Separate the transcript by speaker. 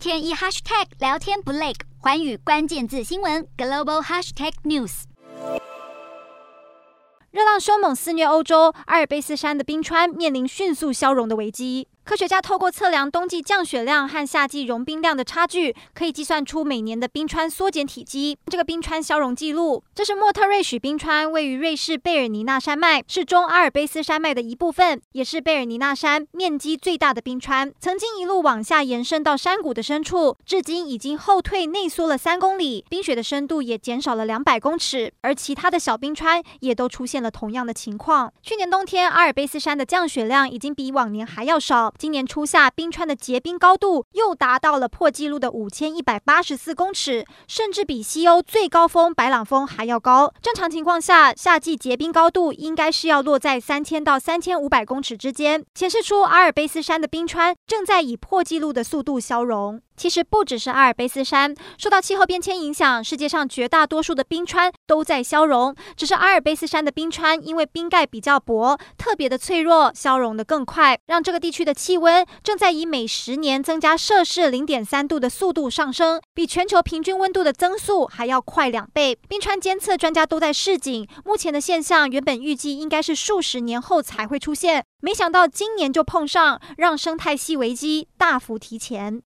Speaker 1: 天一 hashtag 聊天不累，环宇关键字新闻 global hashtag news。
Speaker 2: 热浪凶猛肆虐欧洲，阿尔卑斯山的冰川面临迅速消融的危机。科学家透过测量冬季降雪量和夏季融冰量的差距，可以计算出每年的冰川缩减体积。这个冰川消融记录，这是莫特瑞许冰川，位于瑞士贝尔尼纳山脉，是中阿尔卑斯山脉的一部分，也是贝尔尼纳山面积最大的冰川。曾经一路往下延伸到山谷的深处，至今已经后退内缩了三公里，冰雪的深度也减少了两百公尺。而其他的小冰川也都出现了同样的情况。去年冬天，阿尔卑斯山的降雪量已经比往年还要少。今年初夏，冰川的结冰高度又达到了破纪录的五千一百八十四公尺，甚至比西欧最高峰白朗峰还要高。正常情况下，夏季结冰高度应该是要落在三千到三千五百公尺之间，显示出阿尔卑斯山的冰川正在以破纪录的速度消融。其实不只是阿尔卑斯山受到气候变迁影响，世界上绝大多数的冰川都在消融。只是阿尔卑斯山的冰川因为冰盖比较薄，特别的脆弱，消融得更快，让这个地区的气温正在以每十年增加摄氏零点三度的速度上升，比全球平均温度的增速还要快两倍。冰川监测专家都在示警，目前的现象原本预计应该是数十年后才会出现，没想到今年就碰上，让生态系危机大幅提前。